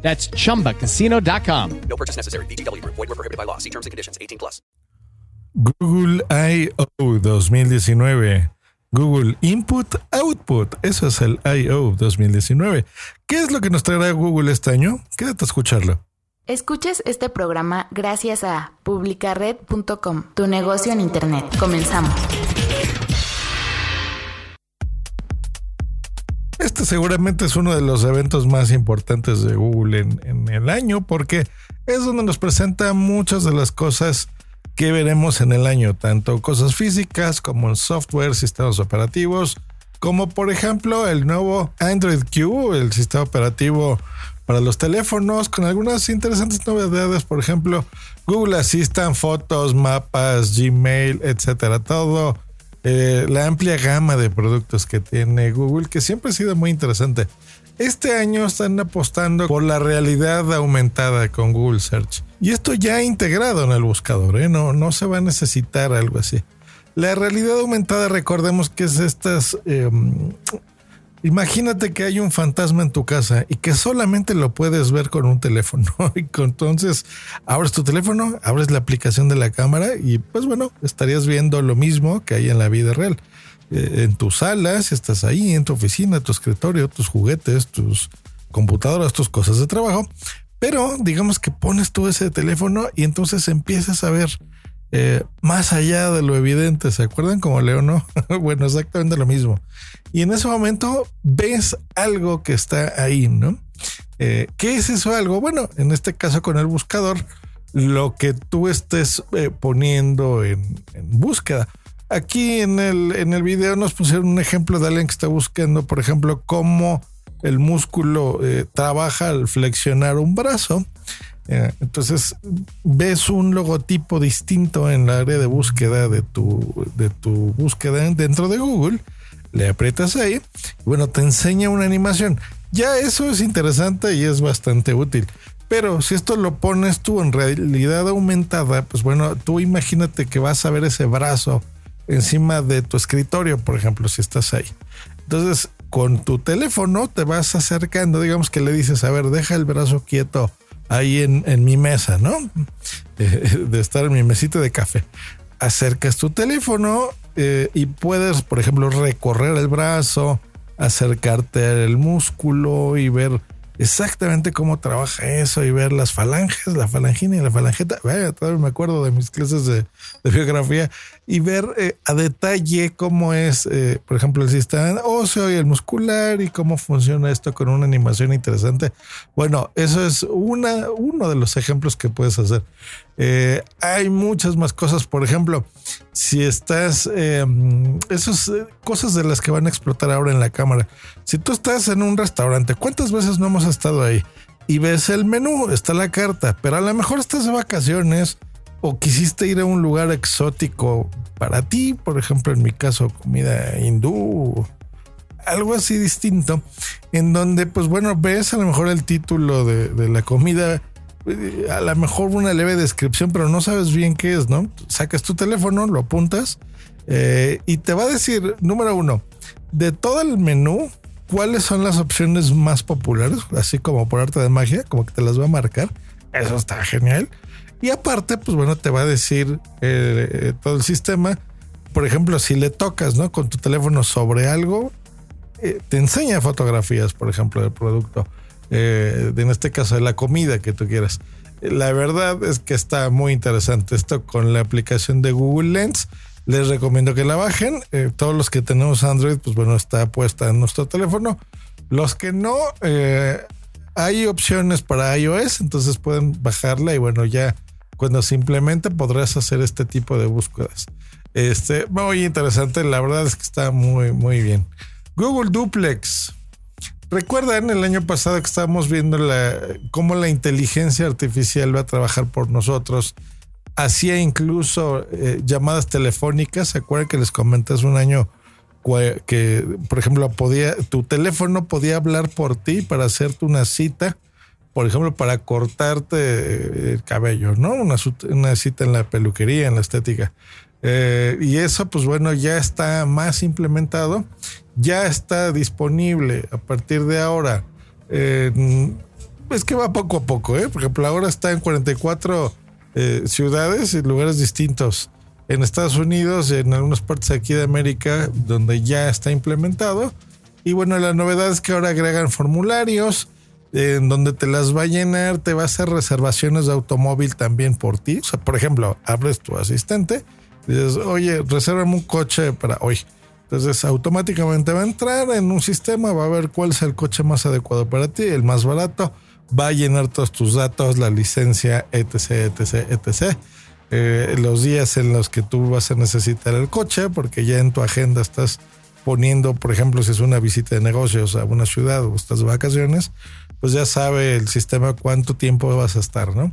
That's chumbacasino.com. No purchase necessary. BGW. Void were prohibited by law. See terms and conditions. 18 plus. Google I.O. 2019. Google Input Output. Eso es el I.O. 2019. ¿Qué es lo que nos traerá Google este año? Quédate a escucharlo. Escuches este programa gracias a publicared.com, tu negocio en Internet. Comenzamos. Este seguramente es uno de los eventos más importantes de Google en, el año porque es donde nos presenta muchas de las cosas que veremos en el año, tanto cosas físicas como en software, sistemas operativos, como por ejemplo el nuevo Android Q, el sistema operativo para los teléfonos, con algunas interesantes novedades, por ejemplo, Google Assistant, fotos, mapas, Gmail, etcétera, todo eh, la amplia gama de productos que tiene Google, que siempre ha sido muy interesante. Este año están apostando por la realidad aumentada con Google Search. Y esto ya integrado en el buscador, ¿eh? no, no se va a necesitar algo así. La realidad aumentada, recordemos que es estas... Eh, imagínate que hay un fantasma en tu casa y que solamente lo puedes ver con un teléfono. Y entonces abres tu teléfono, abres la aplicación de la cámara y pues bueno, estarías viendo lo mismo que hay en la vida real. Eh, en tus salas, estás ahí, en tu oficina, tu escritorio, tus juguetes, tus computadoras, tus cosas de trabajo. Pero digamos que pones tú ese teléfono y entonces empiezas a ver eh, más allá de lo evidente. ¿Se acuerdan como Leo, no? bueno, exactamente lo mismo. Y en ese momento ves algo que está ahí, ¿no? Eh, ¿Qué es eso algo? Bueno, en este caso con el buscador, lo que tú estés eh, poniendo en, en, búsqueda. Aquí en el, en el video nos pusieron un ejemplo de alguien que está buscando, por ejemplo, cómo el músculo trabaja al flexionar un brazo. Eh, entonces ves un logotipo distinto en la área de búsqueda de tu, de tu búsqueda dentro de Google. Le aprietas ahí. Y bueno, te enseña una animación. Ya eso es interesante y es bastante útil. Pero si esto lo pones tú en realidad aumentada, pues bueno, tú imagínate que vas a ver ese brazo encima de tu escritorio, por ejemplo, si estás ahí. Entonces, con tu teléfono te vas acercando, digamos que le dices, a ver, deja el brazo quieto ahí en, en mi mesa, ¿no? Eh, de estar en mi mesita de café. Acercas tu teléfono eh, y puedes, por ejemplo, recorrer el brazo, acercarte al músculo y ver exactamente cómo trabaja eso y ver las falanges, la falangina y la falangeta. Vaya, todavía me acuerdo de mis clases de, de biografía y ver eh, a detalle cómo es, eh, por ejemplo, el sistema óseo y el muscular y cómo funciona esto con una animación interesante. Bueno, eso es una, uno de los ejemplos que puedes hacer. Eh, hay muchas más cosas, por ejemplo, si estás, eh, esas cosas de las que van a explotar ahora en la cámara. Si tú estás en un restaurante, ¿cuántas veces no hemos estado ahí? Y ves el menú, está la carta, pero a lo mejor estás de vacaciones o quisiste ir a un lugar exótico para ti, por ejemplo, en mi caso, comida hindú, algo así distinto, en donde, pues bueno, ves a lo mejor el título de la comida a lo mejor una leve descripción, pero no sabes bien qué es, ¿no? Sacas tu teléfono, lo apuntas eh, y te va a decir, número uno, de todo el menú, cuáles son las opciones más populares, así como por arte de magia, como que te las va a marcar. Eso está genial. Y aparte, pues bueno, te va a decir eh, todo el sistema. Por ejemplo, si le tocas, ¿no? Con tu teléfono sobre algo, eh, te enseña fotografías, por ejemplo, del producto eh, en este caso de la comida que tú quieras. La verdad es que está muy interesante esto con la aplicación de Google Lens. Les recomiendo que la bajen. Eh, todos los que tenemos Android, pues bueno, está puesta en nuestro teléfono. Los que no, eh, hay opciones para iOS, entonces pueden bajarla y bueno, ya cuando simplemente podrás hacer este tipo de búsquedas. Este, muy interesante, la verdad es que está muy, muy bien. Google Duplex. Recuerdan el año pasado que estábamos viendo la, cómo la inteligencia artificial va a trabajar por nosotros hacía incluso eh, llamadas telefónicas. ¿Se acuerdan que les comenté hace un año que, por ejemplo, podía, tu teléfono podía hablar por ti para hacerte una cita? Por ejemplo, para cortarte el cabello, ¿no? Una cita en la peluquería, en la estética. Eh, y eso, pues bueno, ya está más implementado, ya está disponible a partir de ahora. Eh, es que va poco a poco, ¿eh? Por ejemplo, ahora está en 44 eh, ciudades y lugares distintos. En Estados Unidos, en algunas partes aquí de América, donde ya está implementado. Y bueno, la novedad es que ahora agregan formularios en donde te las va a llenar, te va a hacer reservaciones de automóvil también por ti. O sea, por ejemplo, abres tu asistente, dices, oye, resérvame un coche para hoy. Entonces automáticamente va a entrar en un sistema, va a ver cuál es el coche más adecuado para ti, el más barato, va a llenar todos tus datos, la licencia, etc, etc, etc. Eh, los días en los que tú vas a necesitar el coche, porque ya en tu agenda estás poniendo, por ejemplo, si es una visita de negocios a una ciudad o estás de vacaciones, pues ya sabe el sistema cuánto tiempo vas a estar, ¿no?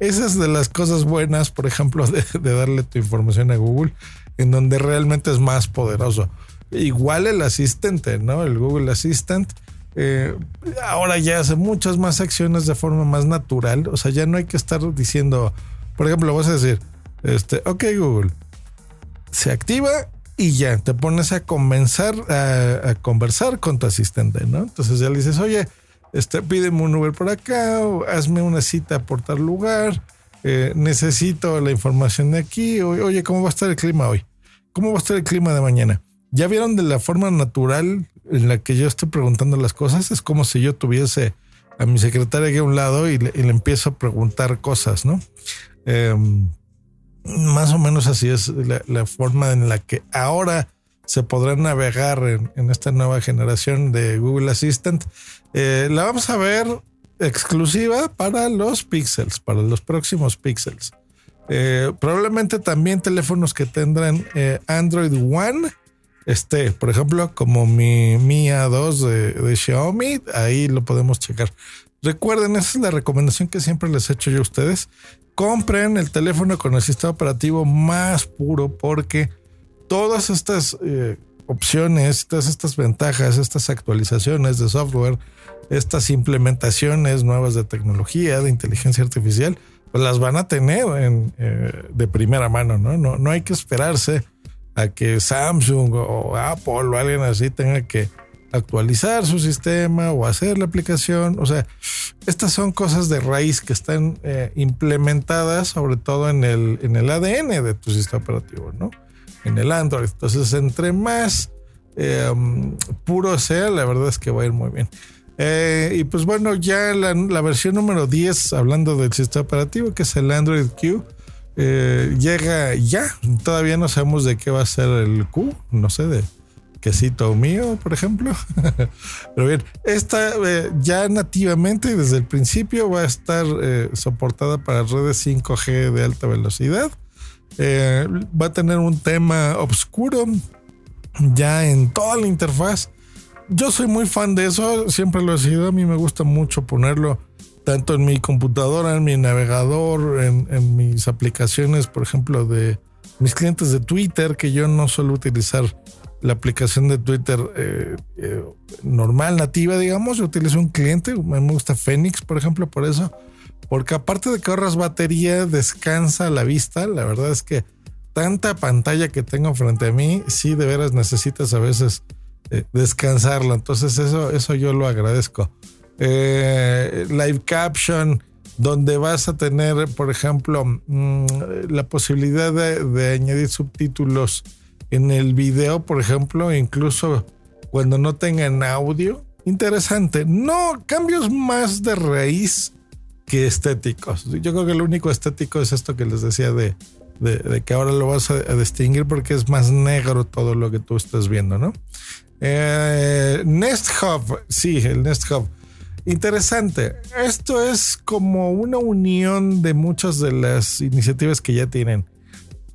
Esa es de las cosas buenas, por ejemplo, de, de darle tu información a Google, en donde realmente es más poderoso. Igual el asistente, ¿no? El Google Assistant. eh, ahora ya hace muchas más acciones de forma más natural. O sea, ya no hay que estar diciendo, por ejemplo, vas a decir, este, ok Google, se activa y ya te pones a convencer, a, a conversar con tu asistente, ¿no? Entonces ya le dices, oye, este, pídeme un Uber por acá, hazme una cita por tal lugar, eh, necesito la información de aquí, oye, ¿cómo va a estar el clima hoy? ¿Cómo va a estar el clima de mañana? ¿Ya vieron de la forma natural en la que yo estoy preguntando las cosas? Es como si yo tuviese a mi secretaria aquí a un lado y le, empiezo a preguntar cosas, ¿no? Em, más o menos así es la forma en la que ahora se podrá navegar en, esta nueva generación de Google Assistant. Eh, la vamos a ver exclusiva para los Pixels, para los próximos Pixels. Eh, probablemente también teléfonos que tendrán eh, Android One. Este, por ejemplo, como mi Mi A2 de, de Xiaomi, ahí lo podemos checar. Recuerden, esa es la recomendación que siempre les he hecho yo a ustedes. Compren el teléfono con el sistema operativo más puro porque todas estas eh, opciones, todas estas ventajas, estas actualizaciones de software, estas implementaciones nuevas de tecnología, de inteligencia artificial, pues las van a tener en, eh, de primera mano, ¿no? ¿no? No hay que esperarse a que Samsung o Apple o alguien así tenga que actualizar su sistema o hacer la aplicación. O sea, estas son cosas de raíz que están eh, implementadas sobre todo en el, en el ADN de tu sistema operativo, ¿no? En el Android. Entonces, entre más um, puro sea, la verdad es que va a ir muy bien. Eh, y pues bueno, ya la, versión número 10, hablando del sistema operativo, que es el Android Q, eh, llega ya. Todavía no sabemos de qué va a ser el Q, no sé, de quesito mío, por ejemplo. Pero bien, esta eh, ya nativamente desde el principio va a estar soportada para redes 5G de alta velocidad. Eh, va a tener un tema oscuro ya en toda la interfaz. Yo soy muy fan de eso, siempre lo he sido. A mí me gusta mucho ponerlo tanto en mi computadora, en mi navegador, en, en mis aplicaciones, por ejemplo, de mis clientes de Twitter, que yo no suelo utilizar la aplicación de Twitter eh, eh, normal, nativa, digamos. Yo utilizo un cliente, me gusta Phoenix, por ejemplo, por eso. Porque aparte de que ahorras batería, descansa la vista. La verdad es que tanta pantalla que tengo frente a mí, sí de veras necesitas a veces eh, descansarla. Entonces eso, eso yo lo agradezco. Eh, live caption, donde vas a tener, por ejemplo, mmm, la posibilidad de, de, añadir subtítulos en el video, por ejemplo, incluso cuando no tengan audio. Interesante. No cambios más de raíz que estéticos. Yo creo que lo único estético es esto que les decía de, de, que ahora lo vas a, distinguir porque es más negro todo lo que tú estás viendo, ¿no? Eh, Nest Hub, sí, el Nest Hub. Interesante. Esto es como una unión de muchas de las iniciativas que ya tienen.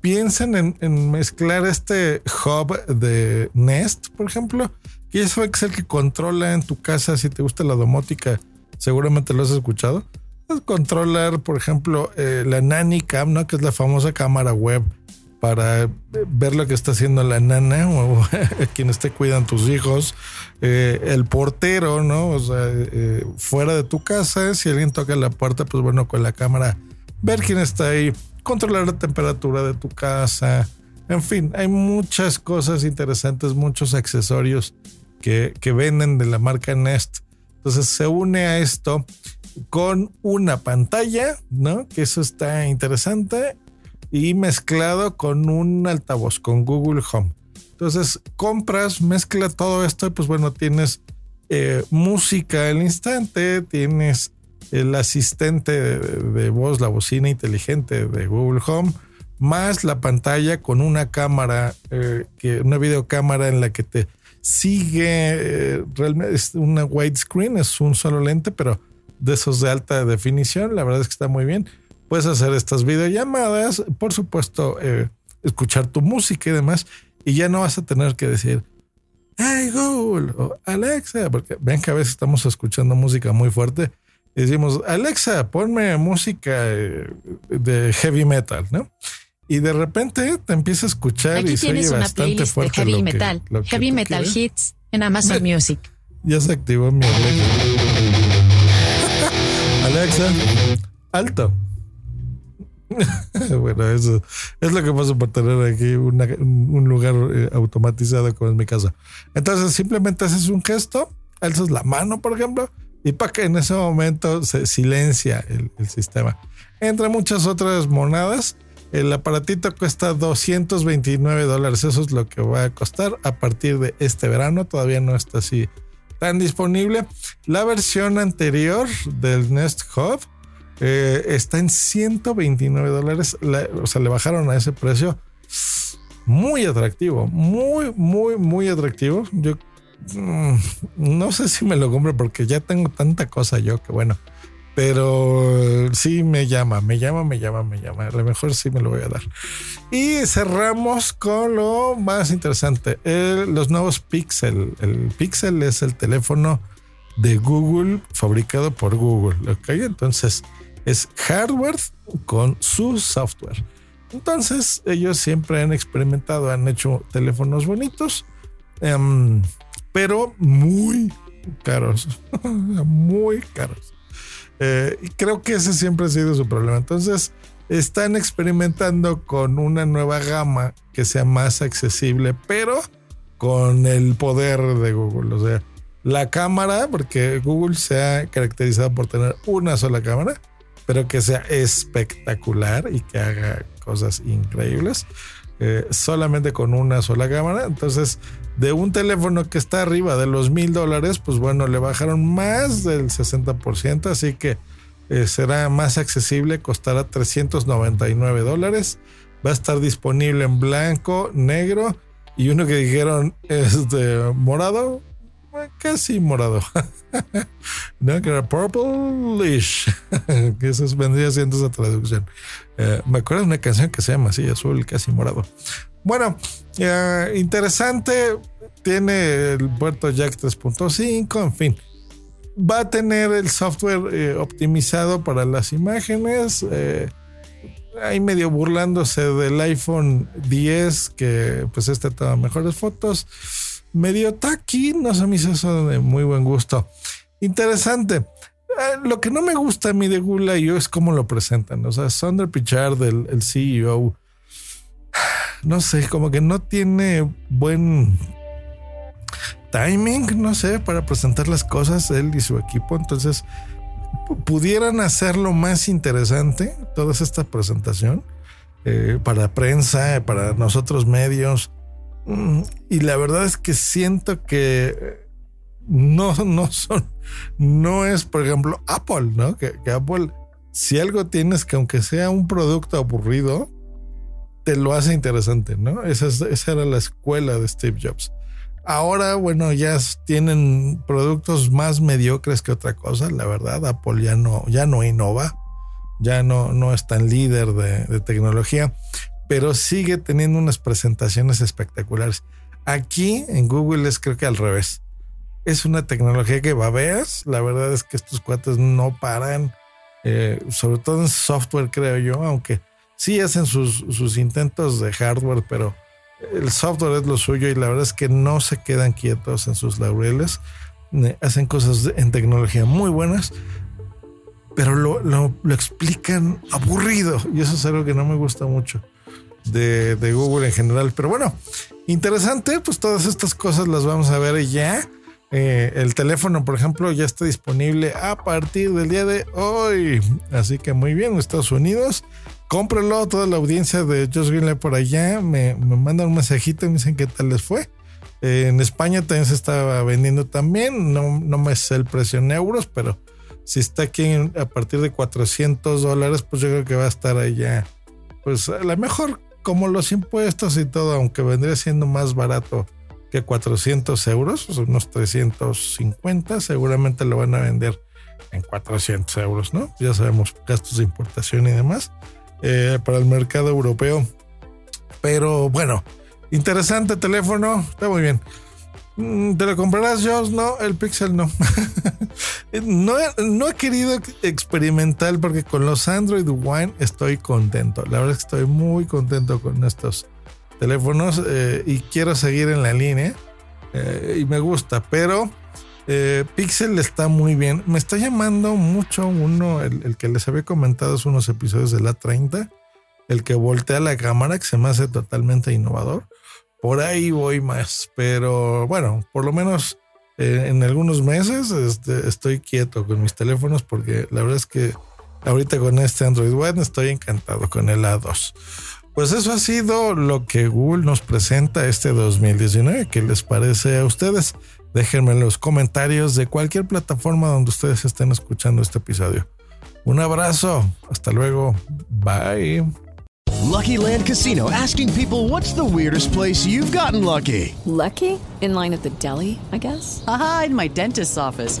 Piensen en, mezclar este hub de Nest, por ejemplo, que eso es el que controla en tu casa si te gusta la domótica. Seguramente lo has escuchado. Controlar, por ejemplo, eh, la Nanny Cam, ¿no? Que es la famosa cámara web para ver lo que está haciendo la nana o quien esté cuidan tus hijos, eh, el portero, ¿no? Eh, fuera de tu casa, si alguien toca la puerta, pues bueno, con la cámara, ver quién está ahí, controlar la temperatura de tu casa, en fin, hay muchas cosas interesantes, muchos accesorios que, que venden de la marca Nest. Entonces se une a esto con una pantalla, ¿no? Que eso está interesante y mezclado con un altavoz, con Google Home. Entonces compras, mezcla todo esto y pues bueno, tienes eh, música al instante, tienes el asistente de, voz, la bocina inteligente de Google Home, más la pantalla con una cámara, eh, que, una videocámara en la que te sigue, eh, realmente es una widescreen, es un solo lente, pero de esos de alta definición, la verdad es que está muy bien puedes hacer estas videollamadas, por supuesto, eh, escuchar tu música y demás, y ya no vas a tener que decir, hey Google o Alexa, porque ven que a veces estamos escuchando música muy fuerte y decimos, Alexa, ponme música eh, de heavy metal, ¿no? Y de repente te empieza a escuchar y se oye bastante fuerte. heavy metal, heavy metal hits en Amazon Music. Ya se activó mi Alexa. Alexa, alto. bueno, eso es lo que pasa por tener aquí un lugar eh, automatizado como es mi casa. Entonces simplemente haces un gesto, alzas la mano, por ejemplo, y para que en ese momento se silencia el, sistema. Entre muchas otras monedas, el aparatito cuesta 229 dólares. Eso es lo que va a costar a partir de este verano. Todavía no está así tan disponible. La versión anterior del Nest Hub eh, está en 129 dólares. o sea, le bajaron a ese precio. Muy atractivo. Muy, muy, muy atractivo. Yo mm, no sé si me lo compro porque ya tengo tanta cosa yo que bueno. Pero sí me llama, me llama, me llama, me llama. A lo mejor sí me lo voy a dar. Y cerramos con lo más interesante: los nuevos Pixel. El Pixel es el teléfono de Google fabricado por Google. Ok, entonces es hardware con su software. Entonces, ellos siempre han experimentado, han hecho teléfonos bonitos, em, pero muy caros, muy caros. Eh, y creo que ese siempre ha sido su problema. Entonces, están experimentando con una nueva gama que sea más accesible, pero con el poder de Google. O sea, la cámara, porque Google se ha caracterizado por tener una sola cámara pero que sea espectacular y que haga cosas increíbles. Eh, solamente con una sola cámara. Entonces, de un teléfono que está arriba de los mil dólares, pues bueno, le bajaron más del 60%, así que eh, será más accesible, costará 399 dólares. Va a estar disponible en blanco, negro y uno que dijeron es de morado, casi morado. no, que era purplish. que eso vendría siendo esa traducción. Eh, me acuerdo de una canción que se llama así, azul, casi morado. Bueno, eh, interesante. Tiene el puerto Jack 3.5, en fin. Va a tener el software eh, optimizado para las imágenes. ahí medio burlándose del iPhone 10, que pues este toma mejores fotos medio taqui, no se me hizo eso de muy buen gusto. Interesante. Eh, lo que no me gusta a mí de y yo es cómo lo presentan. O sea, Sonder Pichard, el, el CEO, no sé, como que no tiene buen timing, no sé, para presentar las cosas, él y su equipo. Entonces, pudieran hacerlo más interesante, toda esta presentación, eh, para prensa, para nosotros medios, y la verdad es que siento que no, no son, no es, por ejemplo, Apple, ¿no? Que, Apple, si algo tienes que aunque sea un producto aburrido, te lo hace interesante, ¿no? Esa, esa era la escuela de Steve Jobs. Ahora, bueno, ya tienen productos más mediocres que otra cosa, la verdad. Apple ya no, ya no innova, ya no, no es tan líder de, tecnología pero sigue teniendo unas presentaciones espectaculares. Aquí en Google es creo que al revés. Es una tecnología que babeas. La verdad es que estos cuates no paran. eh, sobre todo en software creo yo, aunque sí hacen sus, sus intentos de hardware, pero el software es lo suyo y la verdad es que no se quedan quietos en sus laureles. Hacen cosas en tecnología muy buenas, pero lo, lo, explican aburrido y eso es algo que no me gusta mucho de, de, Google en general. Pero bueno, interesante, pues todas estas cosas las vamos a ver ya. Eh, el teléfono, por ejemplo, ya está disponible a partir del día de hoy. Así que muy bien, Estados Unidos. Cómprelo, toda la audiencia de Josh Greenlight por allá me, me mandan un mensajito y me dicen qué tal les fue. Eh, en España también se estaba vendiendo también, no, no me sé el precio en euros, pero si está aquí a partir de 400 dólares, pues yo creo que va a estar allá, pues a lo mejor como los impuestos y todo, aunque vendría siendo más barato que 400 euros, unos 350, seguramente lo van a vender en 400 euros, ¿no? Ya sabemos gastos de importación y demás eh, para el mercado europeo. Pero bueno, interesante teléfono, está muy bien. Mm, ¿Te lo comprarás, Josh? No, el Pixel no. no, no he querido experimentar porque con los Android One estoy contento. La verdad es que estoy muy contento con estos teléfonos eh, y quiero seguir en la línea. Eh, y me gusta, pero eh, Pixel está muy bien. Me está llamando mucho uno, el, que les había comentado es unos episodios de la 30, el que voltea la cámara, que se me hace totalmente innovador. Por ahí voy más, pero bueno, por lo menos en algunos meses este, estoy quieto con mis teléfonos porque la verdad es que ahorita con este Android One estoy encantado con el A2. Pues eso ha sido lo que Google nos presenta este 2019. ¿Qué les parece a ustedes? Déjenme en los comentarios de cualquier plataforma donde ustedes estén escuchando este episodio. Un abrazo. Hasta luego. Bye. Lucky Land Casino asking people what's the weirdest place you've gotten lucky. Lucky? In line at the deli, I guess. Aha, in my dentist's office.